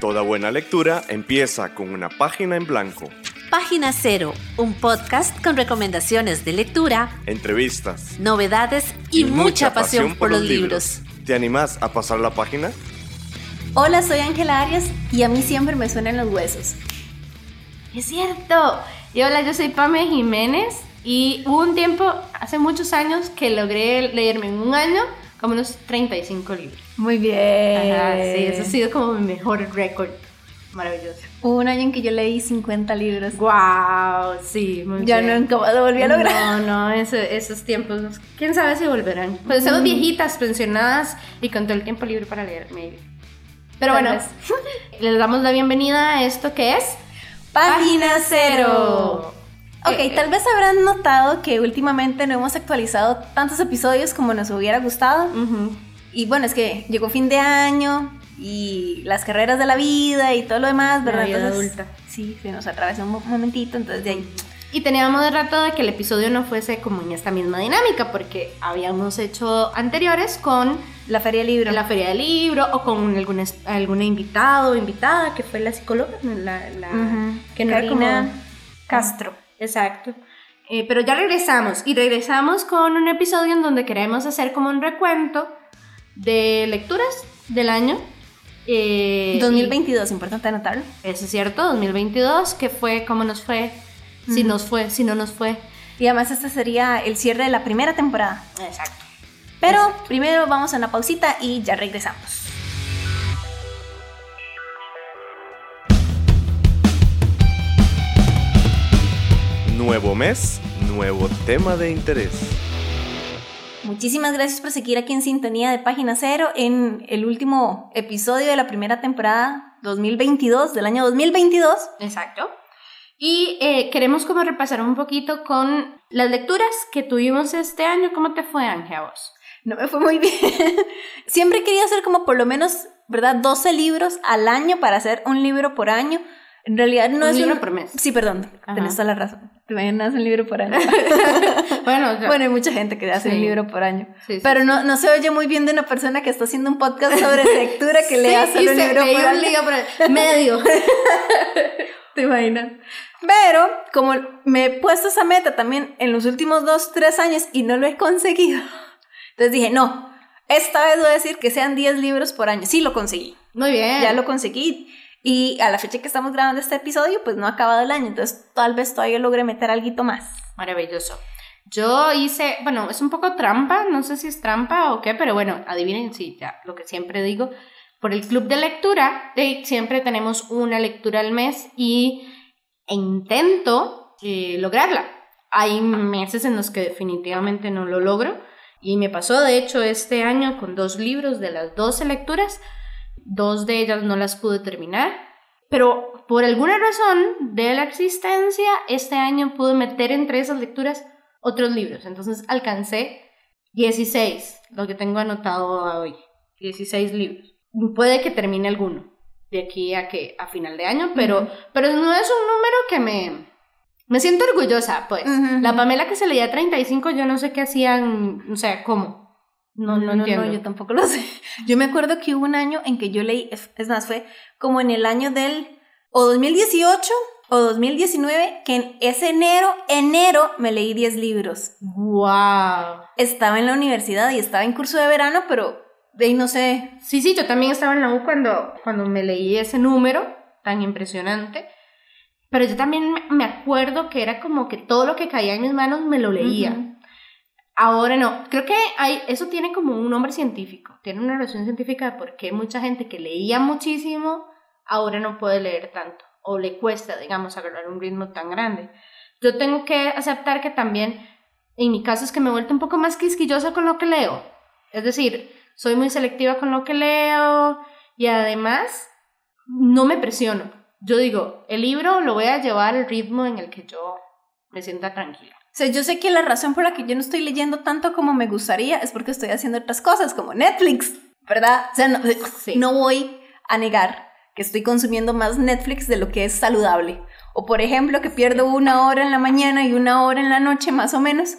Toda buena lectura empieza con una página en blanco. Página Cero, un podcast con recomendaciones de lectura, entrevistas, novedades y, mucha, pasión, por los libros. ¿Te animás a pasar la página? Hola, soy Ángela Arias y a mí siempre me suenan los huesos. Es cierto. Y hola, yo soy Pame Jiménez y hubo un tiempo, hace muchos años, que logré leerme en un año como unos 35 libros. Muy bien. Ajá, sí, eso ha sido como mi mejor récord. Maravilloso. Hubo un año en que yo leí 50 libros. Wow, sí, muy Ya bien. nunca lo volví a lograr. No, no, eso- esos tiempos, quién sabe si volverán. Pues somos viejitas, pensionadas y con todo el tiempo libre para leer, maybe. Pero Tal bueno, les damos la bienvenida a esto que es Página Cero. Ok, Eh, tal vez habrán notado que últimamente no hemos actualizado tantos episodios como nos hubiera gustado. Y bueno, es que llegó fin de año y las carreras de la vida y todo lo demás, La ¿verdad? vida Entonces, adulta. Sí, se nos atravesó un mo- momentito, entonces de ahí. Y teníamos de rato de que el episodio no fuese como en esta misma dinámica, porque habíamos hecho anteriores con La Feria del Libro. la feria del libro o con algún, algún invitado o invitada que fue la psicóloga, la, la- Ujú. que no era como- Castro. Exacto. Eh, pero ya regresamos y regresamos con un episodio en donde queremos hacer como un recuento de lecturas del año. Eh, 2022, importante anotarlo. y- Eso es cierto, 2022, que fue, cómo nos fue, si nos fue, si no nos fue. Y además este sería el cierre de la primera temporada. Exacto. Pero primero vamos a una pausita y ya regresamos. Nuevo mes, nuevo tema de interés. Muchísimas gracias por seguir aquí en Sintonía de Página Cero en el último episodio de la primera temporada 2022, del año 2022. Exacto. Y eh, queremos como repasar un poquito con las lecturas que tuvimos este año. ¿Cómo te fue, Ángel, a vos? No me fue muy bien. Siempre quería hacer como por lo menos, ¿verdad? 12 libros al año para hacer un libro por año. En realidad no Un es libro por mes. Sí, perdón, Ajá. tenés toda la razón. Te imaginas un libro por año. bueno, bueno, hay mucha gente que hace Sí. un libro por año. sí, sí, Pero no, no se oye muy bien de una persona que está haciendo un podcast sobre lectura que solo y un libro por un año. libro por medio. ¿Te imaginas? Pero como me he puesto esa meta también en los últimos dos, tres años y no lo he conseguido, entonces dije, no, esta vez voy a decir que sean 10 libros por año. Sí, lo conseguí. Muy bien. Ya lo conseguí. Y a la fecha que estamos grabando este episodio, pues no ha acabado el año. Entonces tal vez todavía logre meter algo más. Maravilloso. Yo hice, bueno, es un poco trampa, no sé si es trampa o qué, pero bueno, adivinen, sí, ya, lo que siempre digo. Por el club de lectura, siempre tenemos una lectura al mes y intento eh, lograrla. Hay meses en los que definitivamente no lo logro y me pasó, de hecho, este año con dos libros de las 12 lecturas, dos de ellas no las pude terminar, pero por alguna razón de la existencia, este año pude meter entre esas lecturas otros libros. Entonces alcancé 16, lo que tengo anotado hoy. 16 libros. Puede que termine alguno de aquí a que a final de año, pero, pero no es un número que me... Me siento orgullosa, pues. La Pamela que se leía 35, yo no sé qué hacían, o sea, ¿cómo? No, no, entiendo. yo tampoco lo sé. Yo me acuerdo que hubo un año en que yo leí, es más, fue como en el año del o 2018 o 2019, que en ese enero, enero, me leí 10 libros. ¡Wow! Estaba en la universidad y estaba en curso de verano, pero de ahí no sé. Sí, sí, yo también estaba en la U cuando, cuando me leí ese número tan impresionante. Pero yo también me- acuerdo que era como que todo lo que caía en mis manos me lo leía. Ahora no, creo que hay, eso tiene como un nombre científico, tiene una razón científica de por qué mucha gente que leía muchísimo ahora no puede leer tanto o le cuesta, digamos, agarrar un ritmo tan grande. Yo tengo que aceptar que también, en mi caso es que me he vuelto un poco más quisquillosa con lo que leo. Es decir, soy muy selectiva con lo que leo y además no me presiono. Yo digo, el libro lo voy a llevar al ritmo en el que yo me sienta tranquila. Sea, yo sé que la razón por la que yo no estoy leyendo tanto como me gustaría es porque estoy haciendo otras cosas, como Netflix, ¿verdad? O sea, no, Sí. no voy a negar que estoy consumiendo más Netflix de lo que es saludable. O por ejemplo, que pierdo una hora en la mañana y una hora en la noche, más o menos,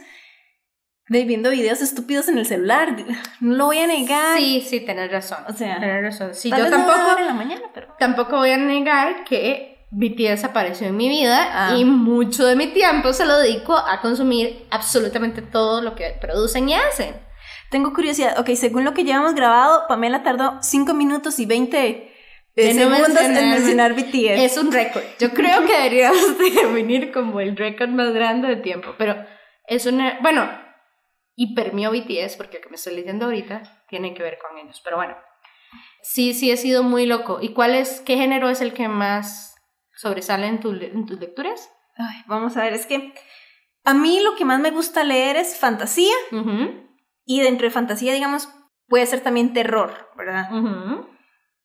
de viendo videos estúpidos en el celular. No lo voy a negar. Sí, sí, tenés razón. O sea, tenés razón. Sí, yo tampoco, la mañana, pero. tampoco voy a negar que BTS apareció en mi vida Ah. y mucho de mi tiempo se lo dedico a consumir absolutamente todo lo que producen y hacen. Tengo curiosidad. Ok, según lo que llevamos grabado, Pamela tardó 5 minutos y 20 eh, De no segundos en mencionar BTS. Es un récord. Yo creo que deberíamos definir como el récord más grande de tiempo, pero es una, bueno, hipermio BTS, porque el que me estoy leyendo ahorita tiene que ver con ellos, pero bueno. Sí, sí, he sido muy loco. ¿Y cuál es, qué género es el que más sobresale en, tu le- en tus lecturas? Ay, vamos a ver, es que a mí lo que más me gusta leer es fantasía y dentro de fantasía, digamos, puede ser también terror, ¿verdad?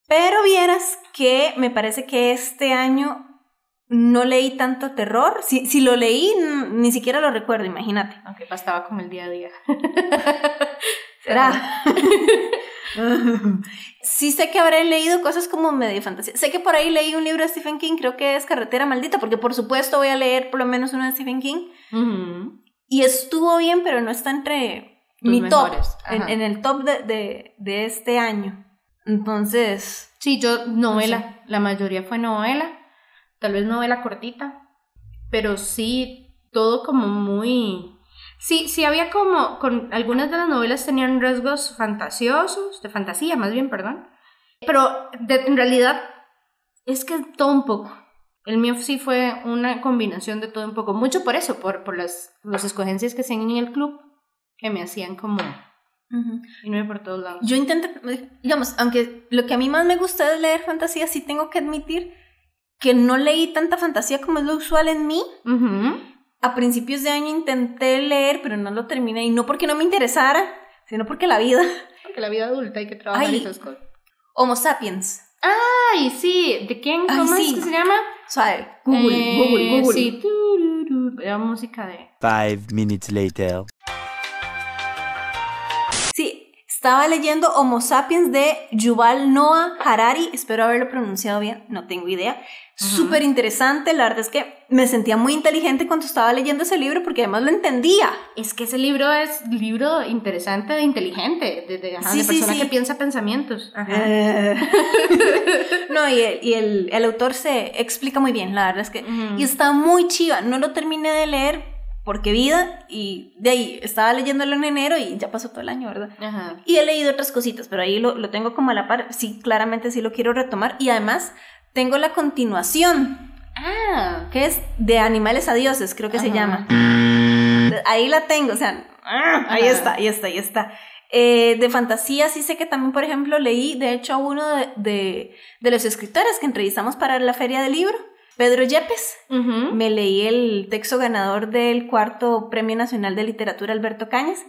Pero vieras que me parece que este año no leí tanto terror. Si, si lo leí, ni siquiera lo recuerdo, imagínate. Aunque bastaba con el día a día. ¿Será? sí sé que habré leído cosas como medio fantasía. Sé que por ahí leí un libro de Stephen King, creo que es Carretera Maldita, porque por supuesto voy a leer por lo menos uno de Stephen King. Y estuvo bien, pero no está entre Tus mi top, en, el top de, de, de este año. Entonces, Sí, yo novela, la mayoría fue novela, tal vez novela cortita, pero sí, todo como muy... Sí, sí había como, con algunas de las novelas tenían rasgos fantasiosos, de fantasía más bien, perdón, pero de- en realidad es que todo un poco. El mío sí fue una combinación de todo un poco, mucho por eso, por, por las, las escogencias que hacían en el club, que me hacían como ujú. irme por todos lados. yo intento, digamos, aunque lo que a mí más me gusta es leer fantasía, sí tengo que admitir que no leí tanta fantasía como es lo usual en mí. Ujú. A principios de año intenté leer, pero no lo terminé. Y no porque no me interesara, sino porque la vida. Porque la vida adulta hay que trabajar Ay. esas cosas. Homo sapiens. Ay, sí, ¿de quién? Ay, ¿Cómo sí. es que se llama? Suave. Google, Eh, Google, Google. Sí, la música de... Five minutes later. Sí, estaba leyendo Homo sapiens de Yuval Noah Harari. Espero haberlo pronunciado bien, no tengo idea. Súper interesante. La verdad es que me sentía muy inteligente cuando estaba leyendo ese libro porque además lo entendía. Es que ese libro es libro interesante de inteligente, de, de, ajá, Sí, de sí, persona sí. que piensa pensamientos. Ajá. Eh. no, y, el, y el, el autor se explica muy bien, la verdad es que... Y está muy chiva, no lo terminé de leer porque vida y de ahí estaba leyéndolo en enero y ya pasó todo el año, ¿verdad? Ajá. Y he leído otras cositas, pero ahí lo, lo tengo como a la par, sí, claramente sí lo quiero retomar y además tengo la continuación, Ah, que es de Animales a Dioses, creo que se llama. Ahí la tengo, o sea, ah, ahí está, ahí está, ahí está. Eh, de fantasía sí sé que también, por ejemplo, leí, de hecho, a uno de, de, de los escritores que entrevistamos para la feria del libro, Pedro Yepes. Me leí el texto ganador del cuarto Premio Nacional de Literatura Alberto Cañas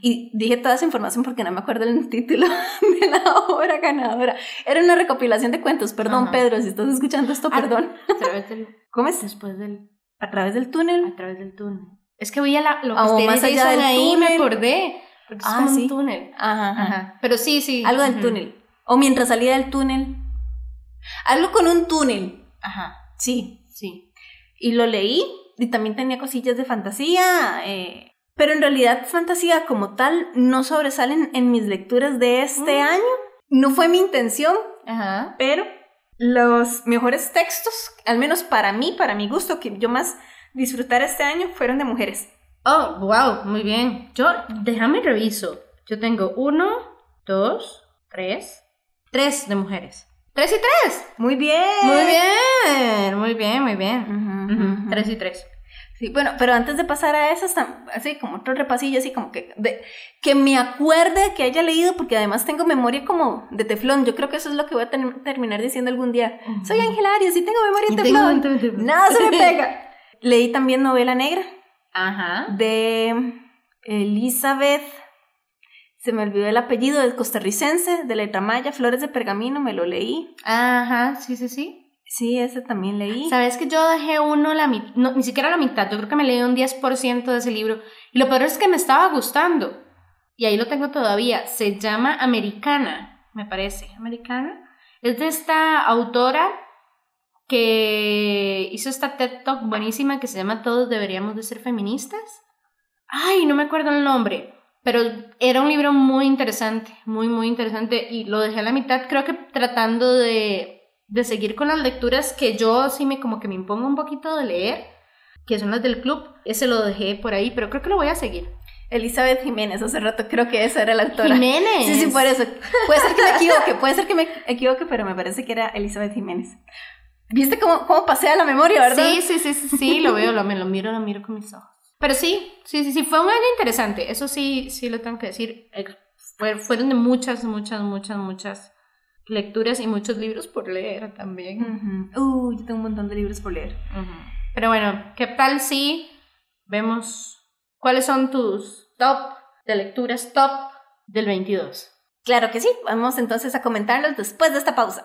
y dije toda esa información porque no me acuerdo el título de la obra ganadora. Era una recopilación de cuentos. Perdón. Pedro, si estás escuchando esto, Ah. perdón. A través del... ¿Cómo es? Después del... A través del túnel. A través del túnel. Es que voy a la, lo que Ah, ustedes más allá del ahí, me acordé. Porque es Ah, como sí. un túnel. Ajá, ajá. Pero sí, sí. Algo del túnel. O mientras salía del túnel. Algo con un túnel. Ajá. Sí. Sí. Y lo leí y también tenía cosillas de fantasía. eh, pero en realidad fantasía como tal no sobresalen en mis lecturas de este Mm. año. No fue mi intención, Ajá. pero los mejores textos, al menos para mí, para mi gusto, que yo más disfrutar este año, fueron de mujeres. Oh, wow, muy bien. Yo, déjame reviso. Yo tengo uno, dos, tres, tres de mujeres. Tres y tres. Muy bien. Muy bien, muy bien, muy bien. Tres y tres. Sí, bueno, pero antes de pasar a esas, tam- así como otro repasillo, así como que, de, que me acuerde que haya leído, porque además tengo memoria como de teflón. Yo creo que eso es lo que voy a ten- terminar diciendo algún día. Soy Ángel y tengo memoria de Y tengo teflón. montón de- Nada se me pega. Leí también novela negra Ajá. de Elizabeth, se me olvidó el apellido, es costarricense, de letra maya, Flores de Pergamino, me lo leí. Ajá, sí, sí, sí. Sí, ese también leí. Sabes que yo dejé uno la mitad, no, ni siquiera la mitad, yo creo que me leí un 10% de ese libro. Y lo peor es que me estaba gustando. Y ahí lo tengo todavía. Se llama Americana, me parece. Americana. Es de esta autora que hizo esta TED Talk buenísima que se llama Todos deberíamos de ser feministas. Ay, no me acuerdo el nombre. Pero era un libro muy interesante, muy, muy interesante. Y lo dejé a la mitad, creo que tratando de, de seguir con las lecturas que yo sí me como que me impongo un poquito de leer, que son las del club. Ese lo dejé por ahí, pero creo que lo voy a seguir. Elizabeth Jiménez, hace rato creo que esa era la autora. Jiménez. Sí, sí, por eso. Puede ser que me equivoque, puede ser que me equivoque, pero me parece que era Elizabeth Jiménez. ¿Viste cómo, cómo pasea la memoria, verdad? Sí, sí, sí, sí, sí, lo veo, lo, me lo miro, lo miro con mis ojos. Pero sí, sí, sí, sí, fue un año interesante, eso sí, sí lo tengo que decir. Fue- Fueron de muchas, muchas, muchas, muchas lecturas y muchos libros por leer también. Ujú. Uy, yo tengo un montón de libros por leer. Pero bueno, ¿qué tal si vemos cuáles son tus top de lecturas top del 22? Claro que sí, vamos entonces a comentarlos después de esta pausa.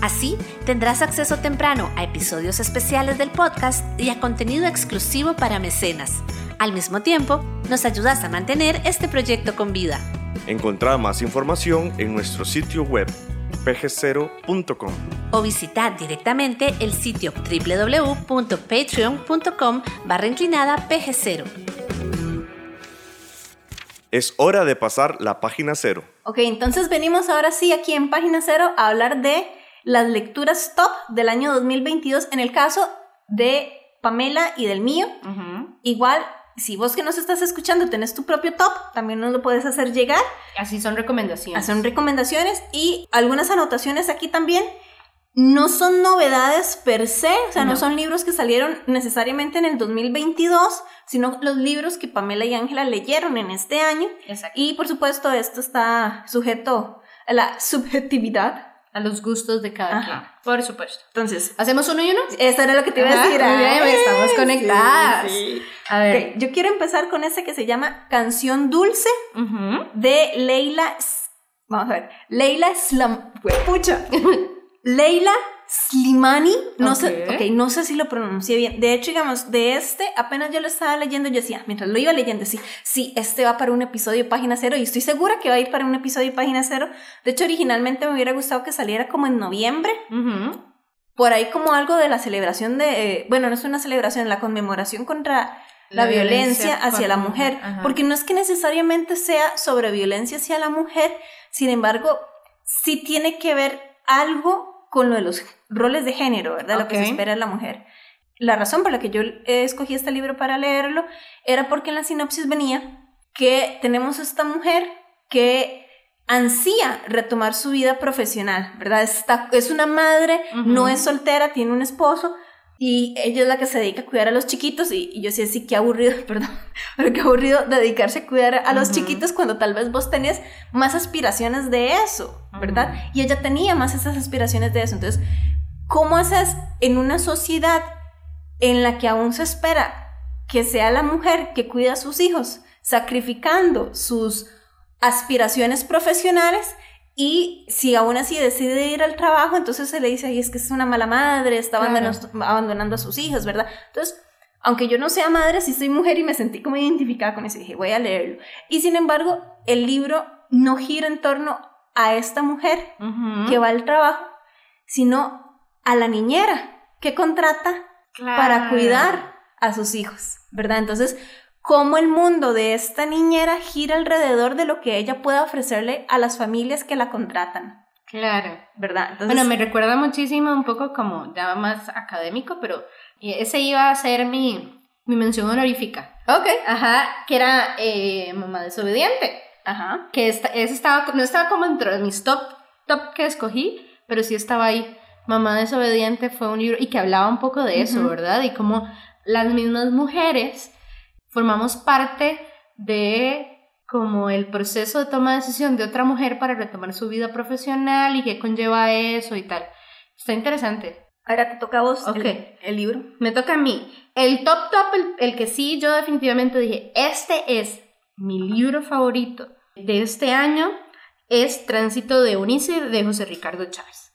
Así tendrás acceso temprano a episodios especiales del podcast y a contenido exclusivo para mecenas. Al mismo tiempo, nos ayudas a mantener este proyecto con vida. Encontrá más información en nuestro sitio web pg0.com. O visitar directamente el sitio www.patreon.com barra inclinada pg0. Es hora de pasar la página cero. Ok, entonces venimos ahora sí aquí en página cero a hablar de las lecturas top del año 2022 en el caso de Pamela y del mío. Igual, si vos que nos estás escuchando tenés tu propio top, también nos lo puedes hacer llegar. Así son recomendaciones. Son recomendaciones y algunas anotaciones aquí también. No son novedades per se, o sea, no, No. son libros que salieron necesariamente en el 2022, sino los libros que Pamela y Ángela leyeron en este año. Exacto. Y por supuesto, esto está sujeto a la subjetividad. A los gustos de cada Ajá. quien. Por supuesto. Entonces, ¿Hacemos uno y uno? eso era lo que te iba a decir. Ay, estamos conectadas. sí. A ver. Ok, yo quiero empezar con ese que se llama Canción Dulce de Leila. Vamos a ver. Leila Slam. Pucha. Leila Slimani. No sé, no sé si lo pronuncié bien. De hecho, digamos, de este, apenas yo lo estaba leyendo, yo decía, mientras lo iba leyendo, sí, sí, este va para un episodio de página cero y estoy segura que va a ir para un episodio de página cero. De hecho, originalmente me hubiera gustado que saliera como en noviembre, por ahí como algo de la celebración de, eh, bueno, no es una celebración, la conmemoración contra la, La violencia, violencia hacia la mujer, ajá. porque no es que necesariamente sea sobre violencia hacia la mujer, sin embargo, sí tiene que ver algo con lo de los roles de género, ¿verdad? Lo que se espera de la mujer. La razón por la que yo escogí este libro para leerlo era porque en la sinopsis venía que tenemos esta mujer que ansía retomar su vida profesional, ¿verdad? Está, es una madre, no es soltera, tiene un esposo y ella es la que se dedica a cuidar a los chiquitos y, y yo decía, sí, qué aburrido, perdón, pero qué aburrido dedicarse a cuidar a los chiquitos cuando tal vez vos tenés más aspiraciones de eso, ¿verdad? Y ella tenía más esas aspiraciones de eso. Entonces, ¿cómo haces en una sociedad en la que aún se espera que sea la mujer que cuida a sus hijos, sacrificando sus aspiraciones profesionales y si aún así decide ir al trabajo, entonces se le dice, ay, es que es una mala madre, está Claro. abandonando, abandonando a sus hijos, ¿verdad? Entonces, aunque yo no sea madre, sí soy mujer y me sentí como identificada con eso y dije, voy a leerlo. Y sin embargo, el libro no gira en torno a esta mujer que va al trabajo, sino a la niñera que contrata para cuidar a sus hijos, ¿verdad? Entonces, cómo el mundo de esta niñera gira alrededor de lo que ella pueda ofrecerle a las familias que la contratan, Claro. ¿verdad? Entonces, Bueno, me recuerda muchísimo un poco como ya más académico, pero ese iba a ser mi, mi mención honorífica. ok, Ajá, que era eh, Mamá Desobediente. ajá, Que esta, ese estaba, no estaba como dentro de mis top, top que escogí, pero sí estaba ahí. Mamá Desobediente fue un libro y que hablaba un poco de eso. ¿verdad? Y cómo las mismas mujeres formamos parte de como el proceso de toma de decisión de otra mujer para retomar su vida profesional y qué conlleva eso y tal. Está interesante. Ahora te toca a vos Ok. el, el libro. Me toca a mí. El top top, el, el que sí yo definitivamente dije, este es mi libro favorito de este año, es Tránsito de Eunice de José Ricardo Chávez.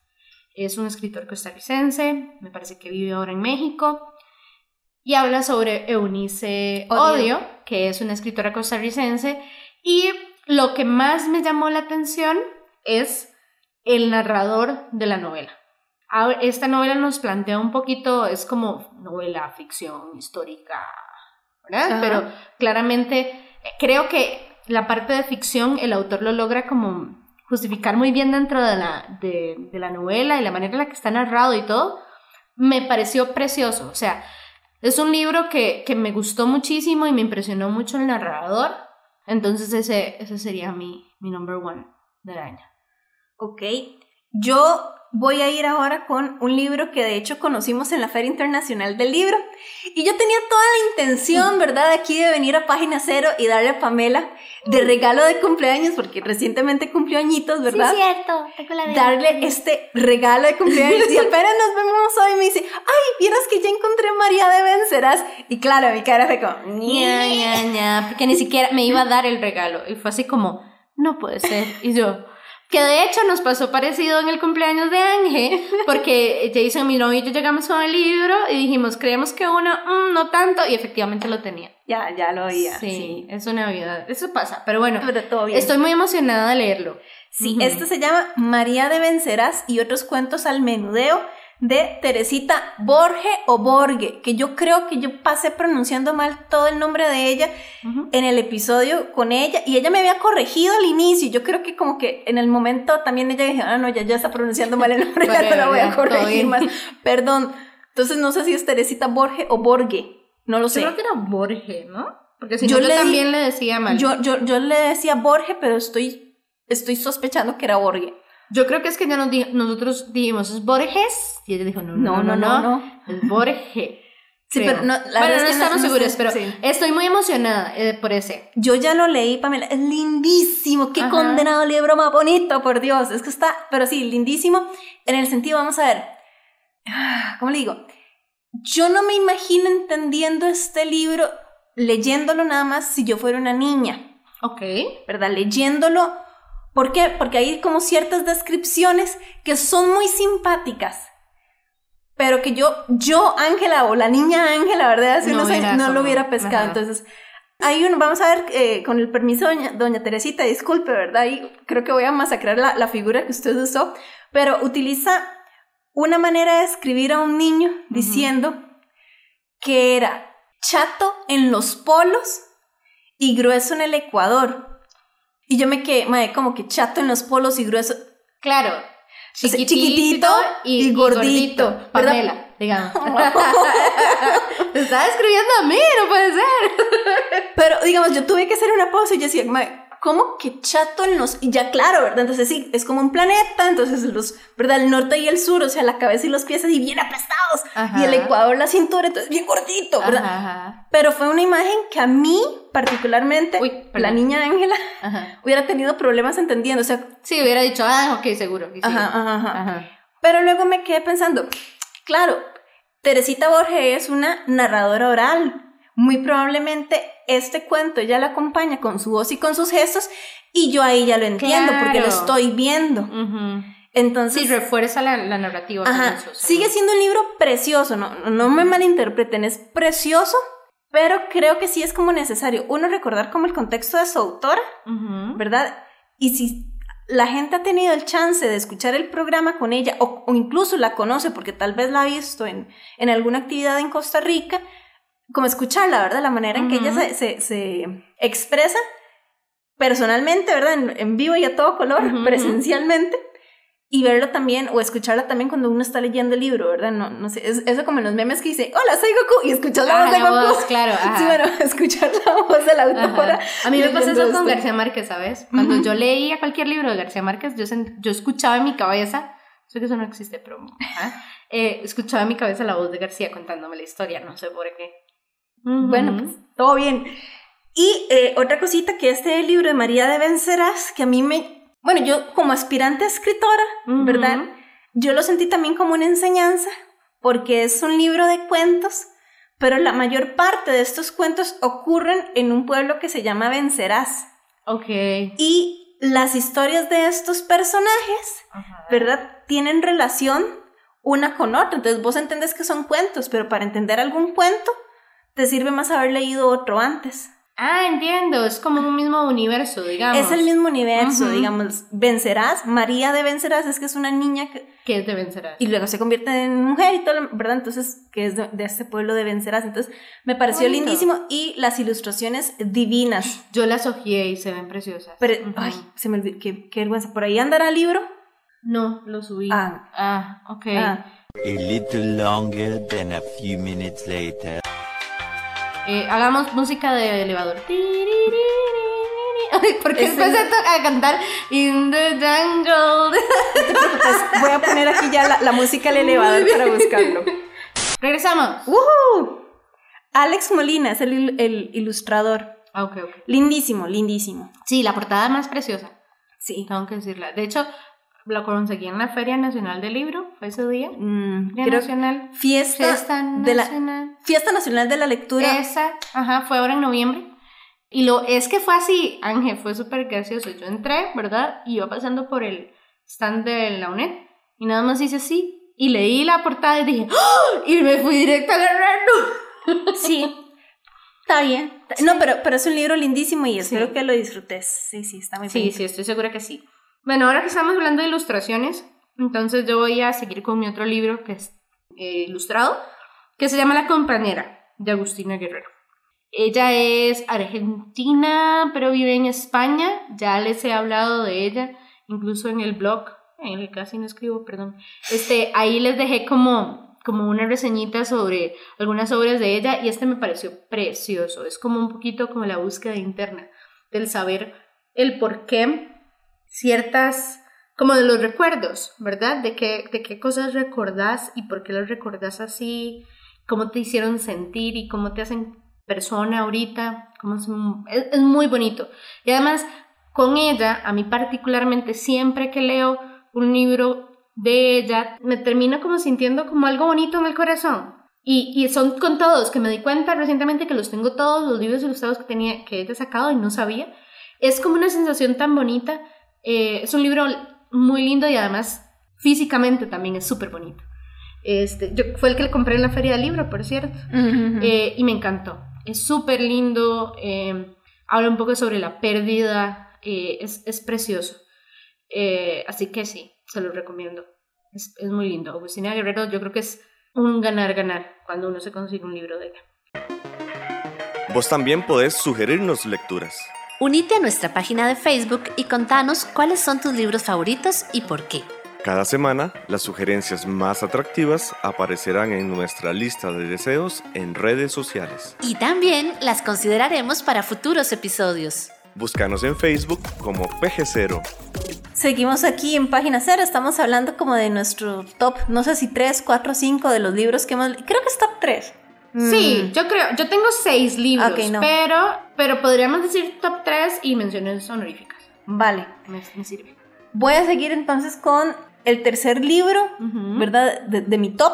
Es un escritor costarricense, me parece que vive ahora en México, y habla sobre Eunice Odio. Odio, que es una escritora costarricense, y lo que más me llamó la atención es el narrador de la novela. Esta novela nos plantea un poquito, es como novela, ficción, histórica, ¿verdad? Ajá. Pero claramente creo que la parte de ficción el autor lo logra como justificar muy bien dentro de la, de, de la novela y la manera en la que está narrado y todo. Me pareció precioso, o sea, es un libro que, que me gustó muchísimo y me impresionó mucho el narrador. Entonces ese, ese sería mi, mi number one del año. Ok. Yo voy a ir ahora con un libro que de hecho conocimos en la Feria Internacional del Libro. Y yo tenía toda la intención, ¿verdad?, aquí de venir a Página Cero y darle a Pamela de regalo de cumpleaños, porque recientemente cumplió añitos, ¿verdad? cierto. Tengo la darle este regalo de cumpleaños y apenas nos vemos hoy me dice, ay, vieras que ya encontré María de Vencerás. Y claro, mi cara fue como, ña, ña, ña, porque ni siquiera me iba a dar el regalo. Y fue así como, no puede ser. Y yo, que de hecho nos pasó parecido en el cumpleaños de Ángel, porque Jason, mi novio y yo llegamos con el libro y dijimos, creemos que uno, mm, no tanto, y efectivamente lo tenía. ya, ya lo oía. sí, Sí. es una Navidad. Eso pasa, pero bueno, Pero todo bien. estoy muy emocionada de leerlo. Sí, Ujú. este se llama María de Vencerás y otros cuentos al menudeo de Teresita Borge o Borge, que yo creo que yo pasé pronunciando mal todo el nombre de ella en el episodio con ella y ella me había corregido al inicio. Yo creo que como que en el momento también ella dijo, ah, no, ya, ya está pronunciando mal el nombre, ya no la voy a corregir más. Perdón. Entonces no sé si es Teresita Borge o Borge, no lo Yo sé. creo que era Borge, ¿no? Porque si Yo no, yo le di- también le decía mal. Yo, yo, yo le decía Borge, pero estoy, estoy sospechando que era Borge. Yo creo que es que ya nos di- nosotros dijimos, ¿es Borges? Y ella dijo, no, no, no, no, es Borge. Sí, creo. pero no, la bueno, verdad es no que estamos no seguros, sé, pero sí. estoy muy emocionada eh, por ese. Yo ya lo leí, Pamela. Es lindísimo. Qué Ajá. condenado libro más bonito, por Dios. Es que está, pero sí, lindísimo. En el sentido, vamos a ver. ¿Cómo le digo? Yo no me imagino entendiendo este libro leyéndolo nada más si yo fuera una niña, Ok. ¿verdad? Leyéndolo. ¿Por qué? Porque hay como ciertas descripciones que son muy simpáticas. Pero que yo, yo, Ángela, o la niña Ángela, ¿verdad? Hace No unos años, hubiera no lo hubiera pescado. ajá. Entonces, hay uno, vamos a ver, eh, con el permiso de doña, doña Teresita, disculpe, ¿verdad? Y creo que voy a masacrar la, la figura que usted usó, pero utiliza una manera de escribir a un niño diciendo que era chato en los polos y grueso en el Ecuador. Y yo me quedé, madre, como que chato en los polos y grueso. Claro. sea, Chiquitito, y, y gordito, gordito. Pamela, digamos. Te estaba escribiendo a mí, no puede ser. Pero, digamos, yo tuve que hacer una pausa y yo decía, "Mae, ¿cómo que chato en los...? Y ya, claro, ¿verdad? Entonces sí, es como un planeta, entonces los, ¿verdad? El norte y el sur, o sea, la cabeza y los pies así bien aplastados. Ajá. Y el Ecuador, la cintura, entonces bien gordito, ¿verdad? Ajá, ajá. Pero fue una imagen que a mí, particularmente, Uy, la niña Ángela, hubiera tenido problemas entendiendo, o sea, Sí, hubiera dicho, ah, ok, seguro. ajá. Ajá. Pero luego me quedé pensando, claro, Teresita Borges es una narradora oral. Muy probablemente este cuento ella la acompaña con su voz y con sus gestos y yo ahí ya lo entiendo porque lo estoy viendo. Entonces, Sí, refuerza la, la narrativa. ajá, sigue siendo un libro precioso, no, no me malinterpreten, es precioso, pero creo que sí es como necesario uno recordar como el contexto de su autora. ¿verdad? Y si la gente ha tenido el chance de escuchar el programa con ella o, o incluso la conoce porque tal vez la ha visto en, en alguna actividad en Costa Rica, como escucharla, ¿verdad? La manera en que ella se, se- se expresa personalmente, ¿verdad? En, en vivo y a todo color, presencialmente. Y verla también, o escucharla también cuando uno está leyendo el libro, ¿verdad? No, no sé, es- eso como en los memes que dice, hola, soy Goku, y escuchas la Ah, voz de la Goku. voz, claro. ajá. Sí, bueno, escuchar la voz de la autora. Ajá. A mí me pasa eso con. García Márquez, ¿sabes? Cuando Ujú. yo leía cualquier libro de García Márquez, yo, sen- yo escuchaba en mi cabeza, sé que eso no existe, pero eh, escuchaba en mi cabeza la voz de García contándome la historia, no sé por qué. Bueno, pues todo bien. Y eh, otra cosita que este libro de María de Vencerás, que a mí me, bueno, yo como aspirante a escritora. ¿verdad? Yo lo sentí también como una enseñanza, porque es un libro de cuentos, pero la mayor parte de estos cuentos ocurren en un pueblo que se llama Vencerás. Ok. Y las historias de estos personajes, ¿verdad? Tienen relación una con otra. Entonces vos entendés que son cuentos, pero para entender algún cuento, te sirve más haber leído otro antes. Ah, entiendo, es como un mismo universo, digamos. Es el mismo universo, digamos. Vencerás, María de Vencerás es que es una niña que, que es de vencerás. y luego se convierte en mujer y todo, lo- ¿verdad? Entonces, que es de, de este pueblo de Vencerás. Entonces, me pareció Bonito. lindísimo y las ilustraciones divinas. Yo las ojeé y se ven preciosas. Pero, ay, se me olvidó, qué, qué vergüenza. ¿Por ahí andará el libro? No, lo subí. Ah. Ah, ok. Ah, A little longer than a few minutes later. Eh, hagamos música de elevador. Porque Ese- empecé a cantar In the jungle. voy a poner aquí ya la, la música del elevador para buscarlo. Regresamos. ¡Woohoo! Alex Molina es el, il- el ilustrador. Ah, ok, ok. Lindísimo, lindísimo. Sí, la portada más preciosa. Sí. Tengo que decirla. De hecho, lo conseguí en la Feria Nacional del Libro. Fue ese día. Mm, Feria Nacional. fiesta, Fiesta de la Nacional. Fiesta Nacional de la Lectura. Esa, ajá, fue ahora en noviembre. Y lo es que fue así, Ángel, fue súper gracioso. Yo entré, ¿verdad? Y iba pasando por el stand de la UNED y nada más hice así. Y leí la portada y dije, ¡Oh! Y me fui directo a agarrarlo. Sí. Está bien. No, pero, pero es un libro lindísimo y espero Sí. que lo disfrutes. Sí, sí, está muy Sí, bonito. sí, estoy segura que sí. Bueno, ahora que estamos hablando de ilustraciones, entonces yo voy a seguir con mi otro libro que es eh, ilustrado, que se llama La compañera, de Agustina Guerrero. Ella es argentina, pero vive en España. Ya les he hablado de ella, incluso en el blog, en el casi no escribo, perdón. Este, ahí les dejé como, como una reseñita sobre algunas obras de ella y este me pareció precioso. Es como un poquito como la búsqueda interna del saber el por qué ciertas, como de los recuerdos, ¿verdad? De qué, de qué cosas recordás y por qué las recordás así, cómo te hicieron sentir y cómo te hacen persona ahorita, cómo es, muy bonito. Y además, con ella, a mí particularmente, siempre que leo un libro de ella, me termino como sintiendo como algo bonito en el corazón. Y, y son con todos, que me di cuenta recientemente que los tengo todos, los libros ilustrados que, tenía, que ella sacado y no sabía. Es como una sensación tan bonita. Eh, es un libro muy lindo y además físicamente también es súper bonito. Este, yo, fue el que le compré en la feria del libro, por cierto, Uh -huh. eh, y me encantó. Es súper lindo, eh, habla un poco sobre la pérdida, eh, es, es, precioso. Eh, así que sí, se lo recomiendo. Es, es muy lindo. Agustina Guerrero yo creo que es un ganar-ganar cuando uno se consigue un libro de ella. Vos también podés sugerirnos lecturas. Unite a nuestra página de Facebook y contanos cuáles son tus libros favoritos y por qué. Cada semana, las sugerencias más atractivas aparecerán en nuestra lista de deseos en redes sociales. Y también las consideraremos para futuros episodios. Búscanos en Facebook como PG0. Seguimos aquí en Página Cero, estamos hablando como de nuestro top, no sé si 3, 4, 5 de los libros que hemos... Creo que es top 3. Sí, mm. yo creo, yo tengo 6 libros, okay, no. pero, pero podríamos decir top 3 y menciones honoríficas. Vale. Me, me sirve. Voy a seguir entonces con el tercer libro, uh -huh. ¿verdad? De, de, mi top,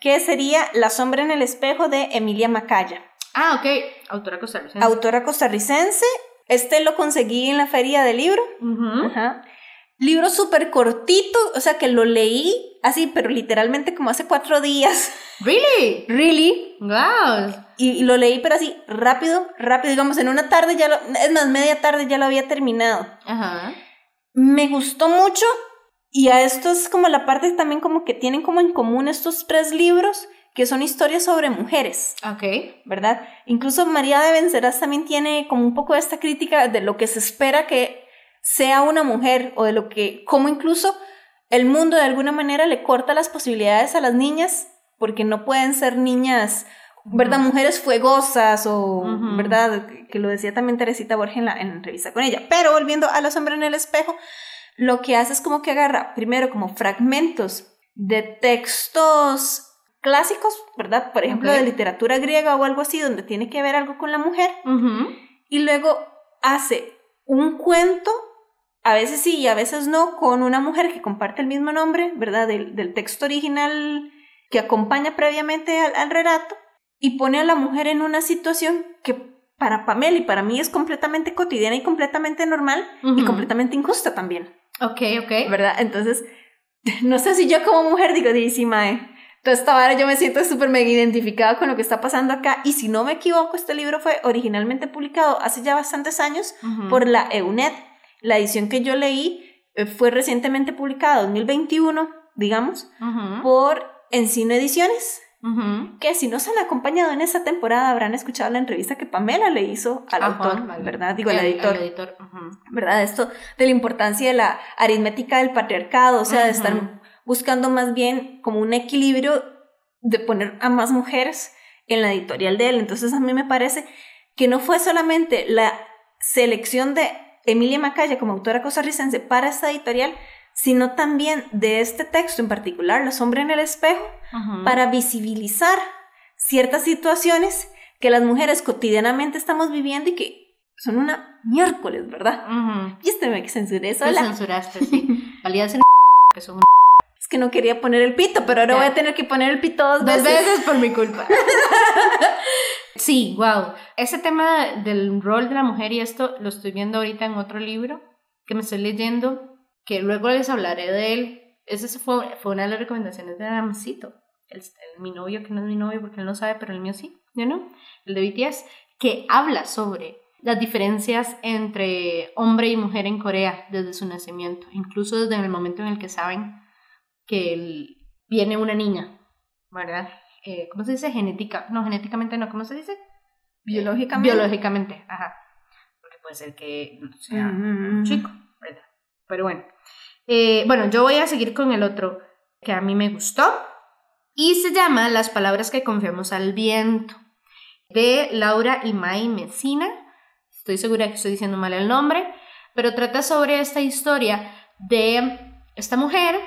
que sería La sombra en el espejo de Emilia Macaya. Ah, ok. Autora costarricense. Autora costarricense. Este lo conseguí en la feria del libro. Uh -huh. Ajá. Libro súper cortito, o sea que lo leí así, pero literalmente como hace cuatro días. ¿Really? Really. Wow. Y, y, lo leí, pero así, rápido, rápido, digamos, en una tarde ya lo, es más, media tarde ya lo había terminado. Ajá. Me gustó mucho y a esto es como la parte también como que tienen como en común estos tres libros, que son historias sobre mujeres. Ok. ¿Verdad? Incluso María de Vencerás también tiene como un poco esta crítica de lo que se espera que sea una mujer o de lo que, como incluso el mundo de alguna manera le corta las posibilidades a las niñas porque no pueden ser niñas, ¿verdad? Uh -huh. Mujeres fuegosas o, uh -huh. ¿verdad? Que lo decía también Teresita Borges en la, en la entrevista con ella. Pero volviendo a la sombra en el espejo, lo que hace es como que agarra primero como fragmentos de textos clásicos, ¿verdad? Por ejemplo, okay. de literatura griega o algo así, donde tiene que ver algo con la mujer. Uh -huh. Y luego hace un cuento a veces sí y a veces no, con una mujer que comparte el mismo nombre, ¿verdad? Del, del texto original que acompaña previamente al, al relato y pone a la mujer en una situación que para Pamela y para mí es completamente cotidiana y completamente normal y completamente injusta también, Ok, ok. ¿verdad? Entonces, no sé si yo como mujer digo, "Di, sí, mae, toda esta vara yo me siento súper mega identificada con lo que está pasando acá y si no me equivoco, este libro fue originalmente publicado hace ya bastantes años por la EUNET. La edición que yo leí eh, fue recientemente publicada, 2021, digamos, por Encino Ediciones que si nos han acompañado en esta temporada habrán escuchado la entrevista que Pamela le hizo al autor, vale. ¿verdad? Digo, al editor, el editor. ¿verdad? Esto de la importancia de la aritmética del patriarcado, o sea, de estar buscando más bien como un equilibrio de poner a más mujeres en la editorial de él. Entonces a mí me parece que no fue solamente la selección de Emilia Macaya como autora costarricense para esta editorial, sino también de este texto en particular, Los hombres en el espejo, Ujú. para visibilizar ciertas situaciones que las mujeres cotidianamente estamos viviendo y que son una miércoles, ¿verdad? Ujú. Y este me censuré Te sola. censuraste, sí. Valía decir que son Es que no quería poner el pito, pero ahora Ya. voy a tener que poner el pito dos, Dos veces. veces por mi culpa. Sí, wow. Ese tema del rol de la mujer y esto lo estoy viendo ahorita en otro libro que me estoy leyendo, que luego les hablaré de él. Se fue, una de las recomendaciones de Adamcito, el, el- mi novio, que no es mi novio porque él no sabe, pero el mío sí, ¿ya no? El de BTS, que habla sobre las diferencias entre hombre y mujer en Corea desde su nacimiento, incluso desde el momento en el que saben que viene una niña, ¿verdad? Eh, ¿Cómo se dice? Genética. No, genéticamente no, ¿cómo se dice? Biológicamente. Biológicamente, ajá. Porque puede ser que no sea un chico, ¿verdad? Pero bueno. Eh, bueno, yo voy a seguir con el otro que a mí me gustó. Y se llama Las palabras que confiamos al viento. De Laura Imai Messina. Estoy segura que estoy diciendo mal el nombre. Pero trata sobre esta historia de esta mujer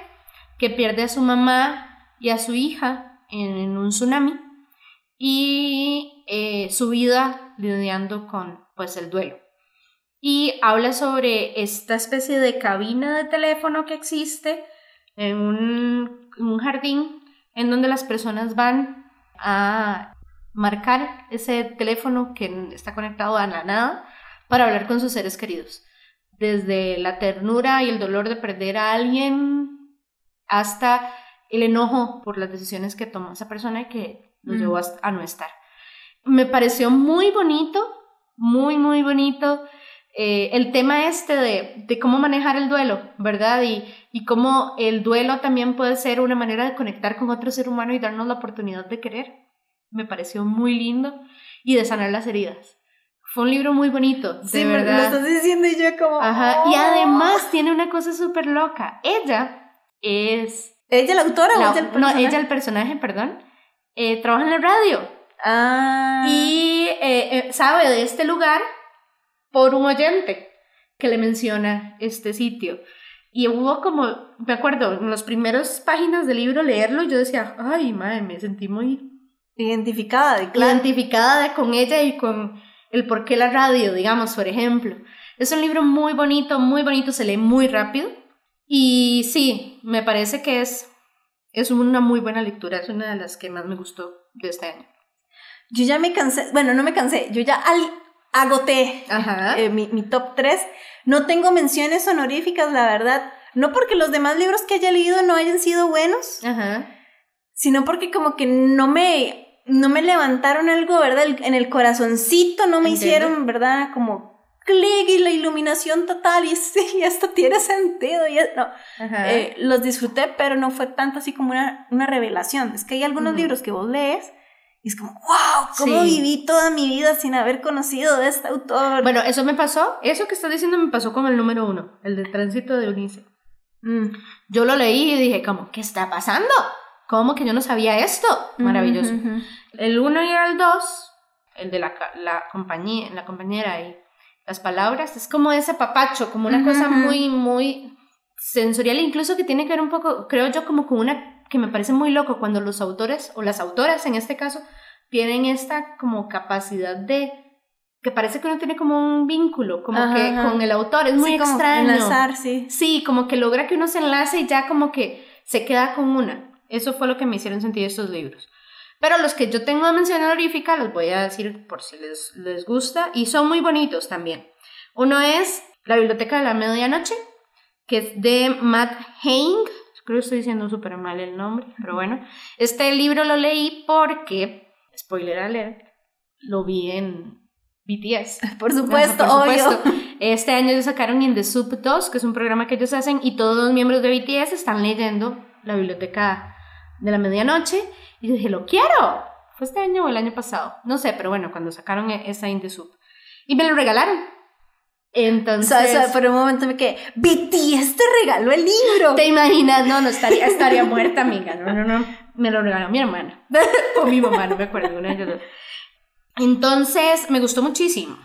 que pierde a su mamá y a su hija en un tsunami y eh, su vida lidiando con pues el duelo. Y habla sobre esta especie de cabina de teléfono que existe en un, un jardín en donde las personas van a marcar ese teléfono que está conectado a la nada para hablar con sus seres queridos. Desde la ternura y el dolor de perder a alguien hasta el enojo por las decisiones que tomó esa persona y que lo Mm. llevó a, a no estar. Me pareció muy bonito, muy, muy bonito eh, el tema este de, de cómo manejar el duelo, ¿verdad? Y, y cómo el duelo también puede ser una manera de conectar con otro ser humano y darnos la oportunidad de querer. Me pareció muy lindo y de sanar las heridas. Fue un libro muy bonito, de Sí, me lo verdad. estás diciendo y yo como... Ajá, y "Oh". además tiene una cosa súper loca. Ella es... ¿Ella la autora la- o ella el no, personaje? ella el personaje, perdón. eh, trabaja en la radio Ah. y eh, eh, sabe de este lugar por un oyente que le menciona este sitio. Y hubo como, me acuerdo, en las primeras páginas del libro leerlo, yo decía, ay, madre, me sentí muy Identificada, de claro. identificada de- con ella y con el por qué la radio, digamos, por ejemplo. Es un libro muy bonito, muy bonito, se lee muy rápido. Y sí, me parece que es, es una muy buena lectura, es una de las que más me gustó de este año. Yo ya me cansé, bueno, no me cansé, yo ya al- agoté eh, mi, mi top 3. No tengo menciones honoríficas, la verdad. No porque los demás libros que haya leído no hayan sido buenos, Ajá. sino porque como que no me, no me levantaron algo, ¿verdad? En el corazoncito no me Entiendo. hicieron, ¿verdad? Como clic y la iluminación total y sí, esto tiene sentido. Y no. Eh, los disfruté, pero no fue tanto así como una, una revelación. Es que hay algunos Ujú. libros que vos lees y es como, wow, ¿cómo Sí. viví toda mi vida sin haber conocido de este autor? Bueno, eso me pasó, eso que estás diciendo me pasó con el número uno, el de Tránsito de Eunice. Mm. Yo lo leí y dije, como, ¿qué está pasando? ¿Cómo que yo no sabía esto? Maravilloso. Ujú, ujú. El 1 y el 2, el de la, la, compañía, la compañera y las palabras, es como ese papacho, como una cosa muy, muy sensorial, incluso que tiene que ver un poco, creo yo, como con una que me parece muy loco cuando los autores, o las autoras en este caso, tienen esta como capacidad de que parece que uno tiene como un vínculo, como Ajá, que ajá. con el autor, es muy como extraño. Enlazar, sí. Sí, como que logra que uno se enlace y ya como que se queda con una. Eso fue lo que me hicieron sentir estos libros. Pero los que yo tengo de mención honorífica los voy a decir por si les, les gusta y son muy bonitos también. Uno es La Biblioteca de la Medianoche, que es de Matt Haig. Creo que estoy diciendo súper mal el nombre, pero bueno. Este libro lo leí porque, spoiler alert, lo vi en BTS. Por supuesto, por obvio. Este año ellos sacaron In the Soup 2, que es un programa que ellos hacen, y todos los miembros de BTS están leyendo la biblioteca de la medianoche. Y yo dije, lo quiero. ¿Fue este año o el año pasado? No sé, pero bueno, cuando sacaron e- esa In the Soup. Y me lo regalaron. Entonces. o sea, por un momento me quedé, BTS te regaló el libro. ¿Te imaginas? No, no, estaría, estaría muerta, amiga. No, no, no. Me lo regaló mi hermana. O mi mamá, no me acuerdo. Una de ellas. Entonces, me gustó muchísimo.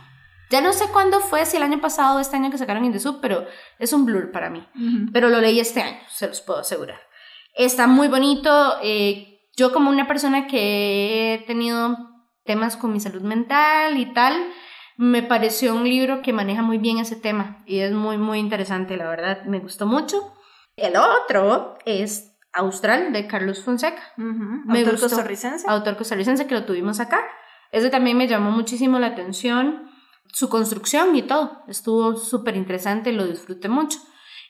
Ya no sé cuándo fue, si el año pasado o este año que sacaron In The Soup, pero es un blur para mí. Pero lo leí este año, se los puedo asegurar. Está muy bonito. eh, yo como una persona que he tenido temas con mi salud mental y tal, me pareció un libro que maneja muy bien ese tema y es muy, muy interesante, la verdad, me gustó mucho. El otro es Austral de Carlos Fonseca. Me Autor gustó. costarricense. autor costarricense que lo tuvimos acá. Ese también me llamó muchísimo la atención, su construcción y todo, estuvo súper interesante, lo disfruté mucho.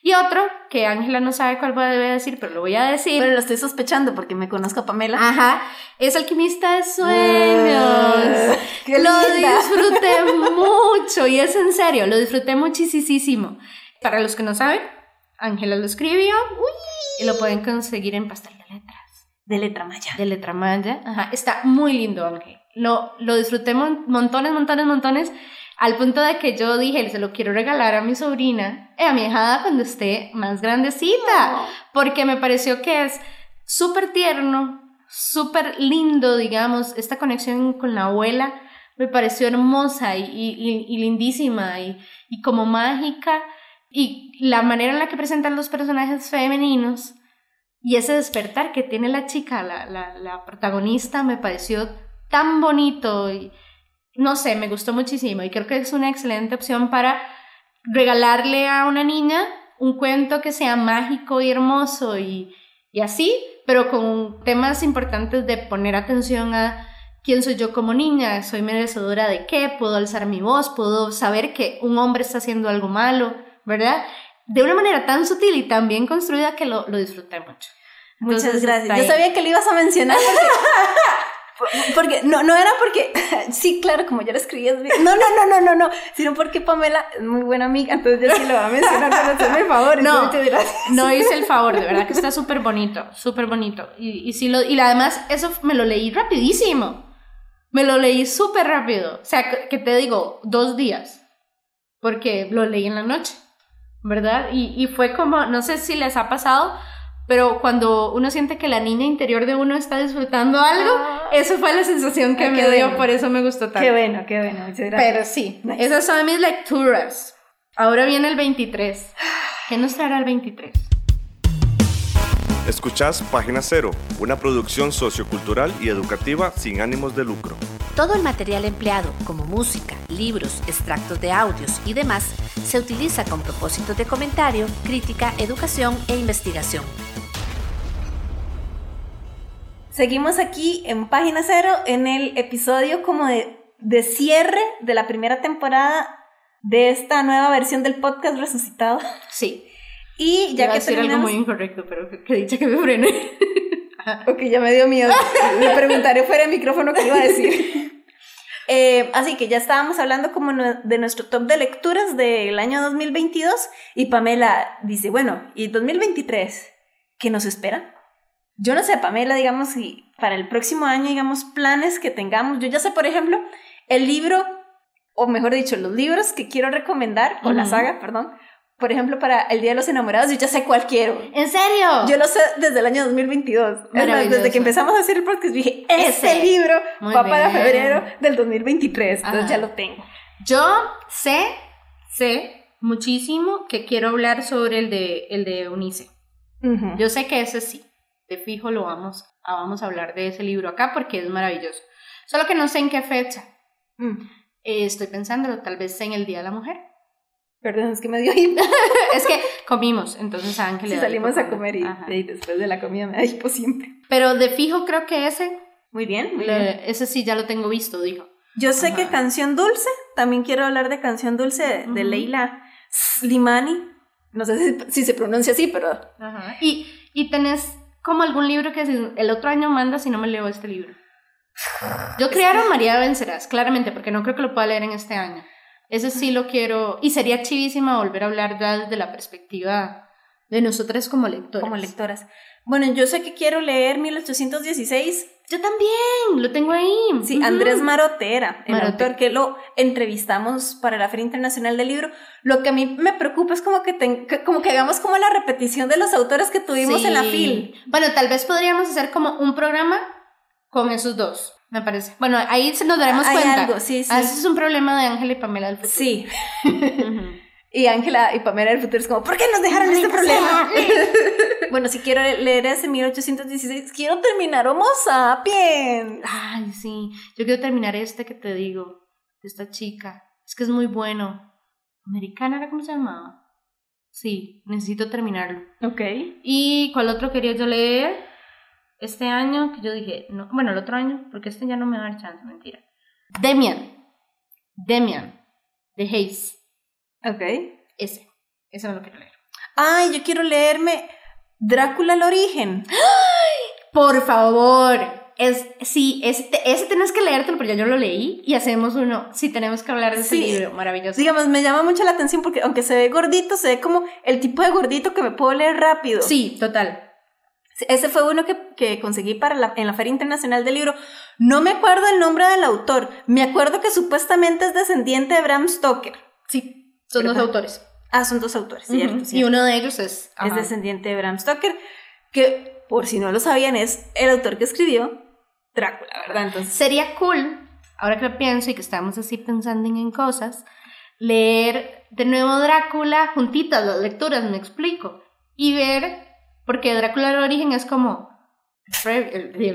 Y otro, que Ángela no sabe cuál voy a debe decir, pero lo voy a decir. Pero lo estoy sospechando porque me conozco a Pamela. Ajá, es alquimista de sueños. ¡Qué lo linda! disfruté mucho y es en serio, lo disfruté muchísimo. Para los que no saben, Ángela lo escribió y lo pueden conseguir en Pastel de Letras De letra maya. de Letra Maya. Ajá, está muy lindo, Ángel. Lo, lo disfruté mon- montones, montones, montones, al punto de que yo dije, se lo quiero regalar a mi sobrina, eh, a mi hijada cuando esté más grandecita, porque me pareció que es súper tierno, súper lindo, digamos, esta conexión con la abuela. Me pareció hermosa y, y- y- y lindísima y, y como mágica. Y la manera en la que presentan los personajes femeninos y ese despertar que tiene la chica, la, la, la protagonista, me pareció tan bonito y no sé, me gustó muchísimo y creo que es una excelente opción para regalarle a una niña un cuento que sea mágico y hermoso y, y así, pero con temas importantes de poner atención a quién soy yo como niña, soy merecedora de qué, puedo alzar mi voz, puedo saber que un hombre está haciendo algo malo, ¿verdad? De una manera tan sutil y tan bien construida que lo, lo disfruté mucho. Muchas gracias. Yo sabía que le ibas a mencionar porque, porque no, no era porque, sí, claro, como yo lo escribí, es no, no, no, no, no, no, sino porque Pamela es muy buena amiga, entonces yo sí lo voy a mencionar para hacerme el favor. No. muchas gracias. No hice el favor, de verdad que está súper bonito, súper bonito. Y, y, sí lo, y además eso me lo leí rapidísimo. Me lo leí súper rápido. O sea, que, que te digo, dos días. Porque lo leí en la noche, ¿verdad? Y, y fue como, no sé si les ha pasado, pero cuando uno siente que la niña interior de uno está disfrutando algo, Ah. eso fue la sensación que Ah, me dio, bueno. por eso me gustó tanto. Qué bueno, qué bueno, muchas gracias. Pero sí, Nice. esas son mis lecturas. Ahora viene el 23. ¿Qué nos traerá el 23? Escuchás Página Cero, una producción sociocultural y educativa sin ánimos de lucro. Todo el material empleado, como música, libros, extractos de audios y demás, se utiliza con propósitos de comentario, crítica, educación e investigación. Seguimos aquí en Página Cero en el episodio como de, de cierre de la primera temporada de esta nueva versión del podcast resucitado. Sí. Y Ya ya que decir algo muy incorrecto, pero que, que dicha que me frené. Ok, ya me dio miedo. Le preguntaré fuera del micrófono qué iba a decir. Eh, así que ya estábamos hablando como no- de nuestro top de lecturas del año 2022 y Pamela dice, bueno, ¿y 2023? ¿Qué nos espera? Yo no sé, Pamela, digamos, si para el próximo año, digamos, planes que tengamos. Yo ya sé, por ejemplo, el libro, o mejor dicho, los libros que quiero recomendar, o la saga, perdón. Por ejemplo, para el Día de los Enamorados, yo ya sé cuál quiero. ¿En serio? Yo lo sé desde el año 2022. Es más, Maravilloso. desde que empezamos a hacer el podcast dije, este Ese. libro Muy va para bien. febrero del 2023. Entonces Ajá. ya lo tengo. Yo sé, sé muchísimo que quiero hablar sobre el de, el de Eunice. Ujú. Yo sé que ese sí, de fijo lo vamos a, vamos a hablar de ese libro acá porque es maravilloso. Solo que no sé en qué fecha. Mm. Eh, estoy pensándolo, tal vez en el Día de la Mujer. Perdón, es que me dio hipo. es que comimos, entonces a Ángel Sí, salimos hipo a comer y, y después de la comida me da hipo siempre. Pero de fijo creo que ese, Muy bien, muy le- bien. ese sí ya lo tengo visto, dijo. Yo sé que Ajá. Canción Dulce, también quiero hablar de Canción Dulce de, de Ujú. Leila Slimani. No sé si, si se pronuncia así, pero Ajá. Y, y tenés como algún libro que si- el otro año manda si no me leo este libro. Yo crearon María Vencerás, claramente, porque no creo que lo pueda leer en este año. Ese sí lo quiero. Y sería chivísima volver a hablar ya desde la perspectiva de nosotras como lectoras. como lectoras. Bueno, yo sé que quiero leer 1816. Yo también, lo tengo ahí. Sí, Ujú. Andrés Marotera, el Marote. autor que lo entrevistamos para la Feria Internacional del Libro. Lo que a mí me preocupa es como que, que- como que hagamos como la repetición de los autores que tuvimos en la. FIL. Bueno, tal vez podríamos hacer como un programa con esos dos, me parece. Bueno, ahí se nos daremos Hay cuenta. algo, sí, sí. Ah, ese es un problema de Ángela y Pamela del futuro. Sí. Y Ángela y Pamela del futuro es como, ¿por qué nos dejaron este problema? bueno, si quiero leer ese 1816, quiero terminar Homo sapiens. Ay, sí. Yo quiero terminar este que te digo, de esta chica. Es que es muy bueno. ¿Americana era cómo se llamaba? Sí, necesito terminarlo. Ok. ¿Y cuál otro quería yo leer? Este año, que yo dije, no, bueno, el otro año, porque este ya no me va a dar chance, mentira. Demian. Demian. De Hayes. Ok. Ese. Ese me lo quiero leer. Ay, yo quiero leerme Drácula el origen. Por favor. Es, sí, este, ese tenés que leértelo, pero ya yo lo leí y hacemos uno. Sí, tenemos que hablar de ese Sí. libro. Maravilloso. Digamos, me llama mucho la atención porque aunque se ve gordito, se ve como el tipo de gordito que me puedo leer rápido. Sí, total. Ese fue uno que, que conseguí para la, en la Feria Internacional del Libro. No me acuerdo el nombre del autor. Me acuerdo que supuestamente es descendiente de Bram Stoker. Sí, son dos autores. Ah, son dos autores, cierto. Y uno de ellos es. es descendiente de Bram Stoker, que por si no lo sabían es el autor que escribió Drácula, ¿verdad? Entonces, Sería cool, ahora que lo pienso y que estamos así pensando en cosas, leer de nuevo Drácula juntitas las lecturas, me explico. Y ver, porque Drácula el origen es como.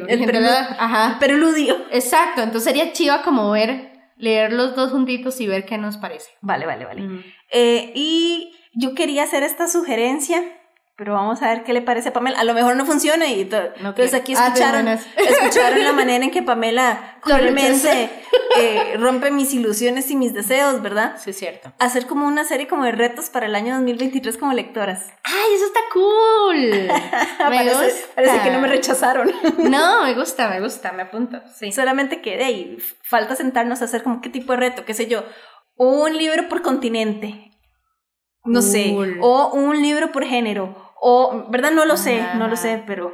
El, preludio. la- Ajá. Preludio. Exacto, entonces sería chiva como ver, leer los dos juntitos y ver qué nos parece. Vale, vale, vale. Mm. Eh, y yo quería hacer esta sugerencia, pero vamos a ver qué le parece a Pamela. A lo mejor no funciona y No entonces aquí Ah, escucharon, escucharon la manera en que Pamela Lo cruelmente eh, rompe mis ilusiones y mis deseos, ¿verdad? Sí, es cierto. Hacer como una serie como de retos para el año 2023 como lectoras. ¡Ay, eso está cool! me parece, gusta. parece que no me rechazaron. No, me gusta, me gusta, me apunto. Sí. Solamente que de ahí falta sentarnos a hacer como qué tipo de reto, qué sé yo, un libro por continente, no sé, o un libro por género, o, ¿verdad? No lo sé, no lo sé, pero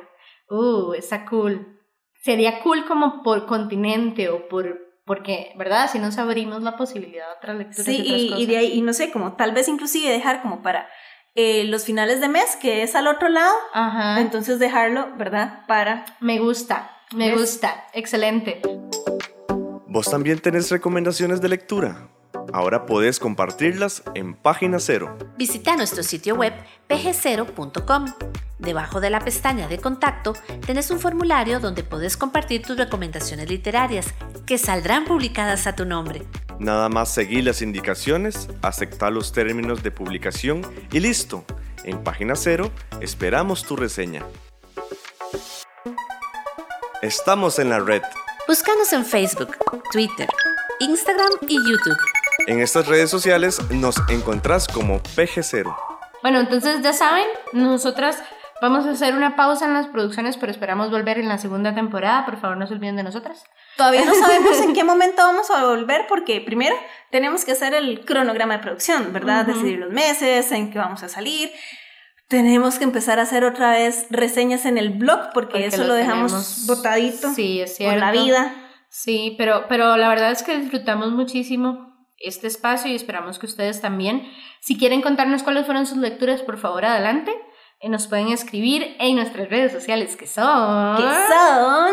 Uh, está cool. Sería cool como por continente o por. Porque, ¿verdad? Si nos abrimos la posibilidad de otras lecturas. sí, y, otras y, de ahí, y no sé, como tal vez inclusive dejar como para eh, los finales de mes, que es al otro lado, Ajá. entonces dejarlo, ¿verdad? Para... Me gusta, me ¿Ves? gusta. Excelente. ¿Vos también tenés recomendaciones de lectura? Ahora podés compartirlas en Página Cero. Visita nuestro sitio web pg0.com. Debajo de la pestaña de contacto tenés un formulario donde podés compartir tus recomendaciones literarias que saldrán publicadas a tu nombre. Nada más seguir las indicaciones, aceptar los términos de publicación y listo. En Página Cero esperamos tu reseña. Estamos en la red. Búscanos en Facebook, Twitter, Instagram y YouTube. En estas redes sociales nos encontrás como PG0. Bueno, entonces ya saben, nosotras vamos a hacer una pausa en las producciones, pero esperamos volver en la segunda temporada. Por favor, no se olviden de nosotras. Todavía no sabemos en qué momento vamos a volver porque primero tenemos que hacer el cronograma de producción, ¿verdad? Decidir los meses, en qué vamos a salir. Tenemos que empezar a hacer otra vez reseñas en el blog porque, Porque eso lo, dejamos tenemos- botadito Sí, es por cierto. la vida. Sí, pero, pero la verdad es que disfrutamos muchísimo este espacio y esperamos que ustedes también. Si quieren contarnos cuáles fueron sus lecturas, por favor, adelante. Eh, nos pueden escribir en nuestras redes sociales que son... Que son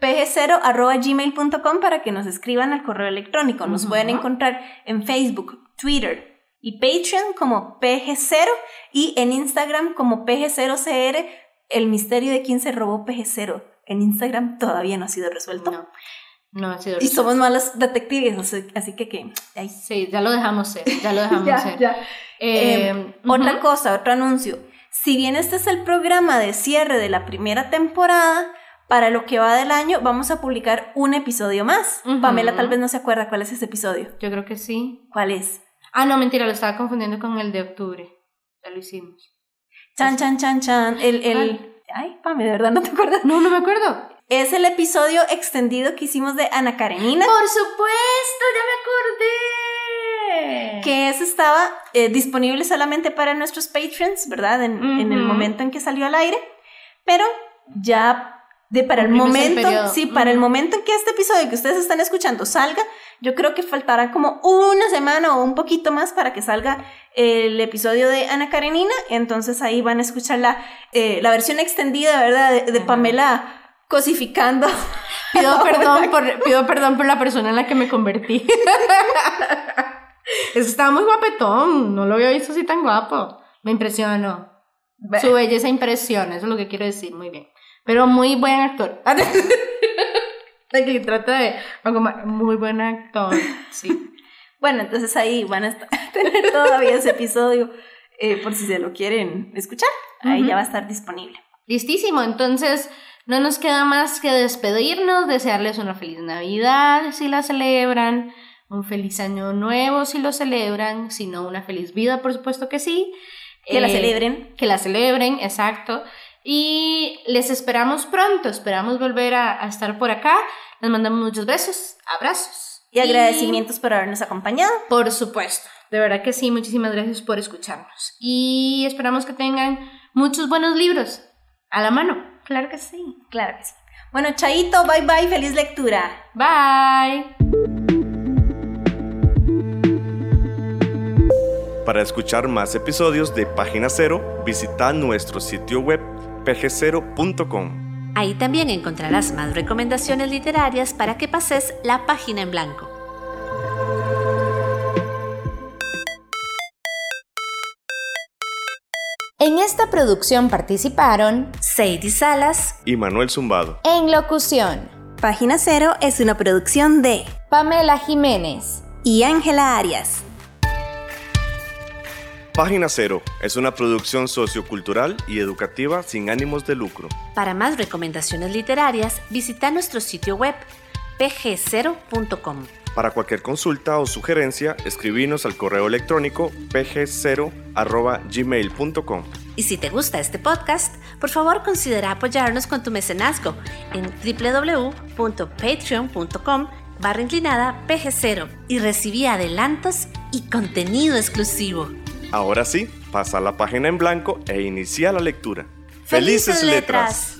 pg0.gmail.com para que nos escriban al correo electrónico. Nos pueden encontrar en Facebook, Twitter y Patreon como PG0 y en Instagram como PG0CR. El misterio de quién se robó PG0 en Instagram todavía no ha sido resuelto. No. No, ha sido Y somos malos detectives, así que que... ay, Sí, ya lo dejamos ser, ya lo dejamos ya, ser. ya. Eh, Eh, ujú. Otra cosa, otro anuncio. Si bien este es el programa de cierre de la primera temporada, para lo que va del año vamos a publicar un episodio más. Pamela tal vez no se acuerda cuál es ese episodio. Yo creo que sí. ¿Cuál es? Ah, no, mentira, lo estaba confundiendo con el de octubre. Ya lo hicimos. Chan, chan, chan, chan. El, el... Ay, Pame, de verdad no te acuerdas. No, no me acuerdo. Es el episodio extendido que hicimos de Ana Karenina. Por supuesto, ya me acordé. que ese estaba eh, disponible solamente para nuestros patrons, ¿verdad? En, en el momento en que salió al aire, pero ya de para el momento, sí, para el momento en que este episodio que ustedes están escuchando salga, yo creo que faltará como una semana o un poquito más para que salga el episodio de Ana Karenina, entonces ahí van a escuchar la, eh, la versión extendida, ¿verdad? De. Pamela cosificando. Pido perdón, por, pido perdón por la persona en la que me convertí. Es que estaba muy guapetón, no lo había visto así tan guapo. Me impresionó. Su belleza impresiona, eso es lo que quiero decir, muy bien. Pero muy buen actor. Aquí trata de muy buen actor, sí. Bueno, entonces ahí van a estar- tener todavía ese episodio eh, por si se lo quieren escuchar. Ahí Ujú. ya va a estar disponible. Listísimo, entonces no nos queda más que despedirnos, desearles una feliz Navidad si la celebran, un feliz año nuevo si lo celebran, si no una feliz vida, por supuesto que sí. Que la Eh, celebren. Que la celebren, exacto. Y les esperamos pronto, esperamos volver a, a estar por acá. Les mandamos muchos besos, abrazos. Y agradecimientos por habernos acompañado. Por supuesto, de verdad que sí, muchísimas gracias por escucharnos. Y esperamos que tengan muchos buenos libros a la mano. Claro que sí. Claro que sí. Bueno, Chaito, bye bye, feliz lectura. Bye. Para escuchar más episodios de Página Cero, visita nuestro sitio web pgcero.com. Ahí también encontrarás más recomendaciones literarias para que pases la página en blanco. Producción participaron Sadie Salas, Y Manuel Zumbado. en locución Página Cero es una producción de Pamela Jiménez. y Ángela Arias. Página Cero es una producción sociocultural y educativa sin ánimos de lucro. Para más recomendaciones literarias, visita nuestro sitio web pg0.com. Para cualquier consulta o sugerencia, escribinos al correo electrónico pg0.gmail.com. Y si te gusta este podcast, por favor considera apoyarnos con tu mecenazgo en www.patreon.com barra inclinada pg0 y recibí adelantos y contenido exclusivo. Ahora sí, pasa la página en blanco e inicia la lectura. ¡Felices letras!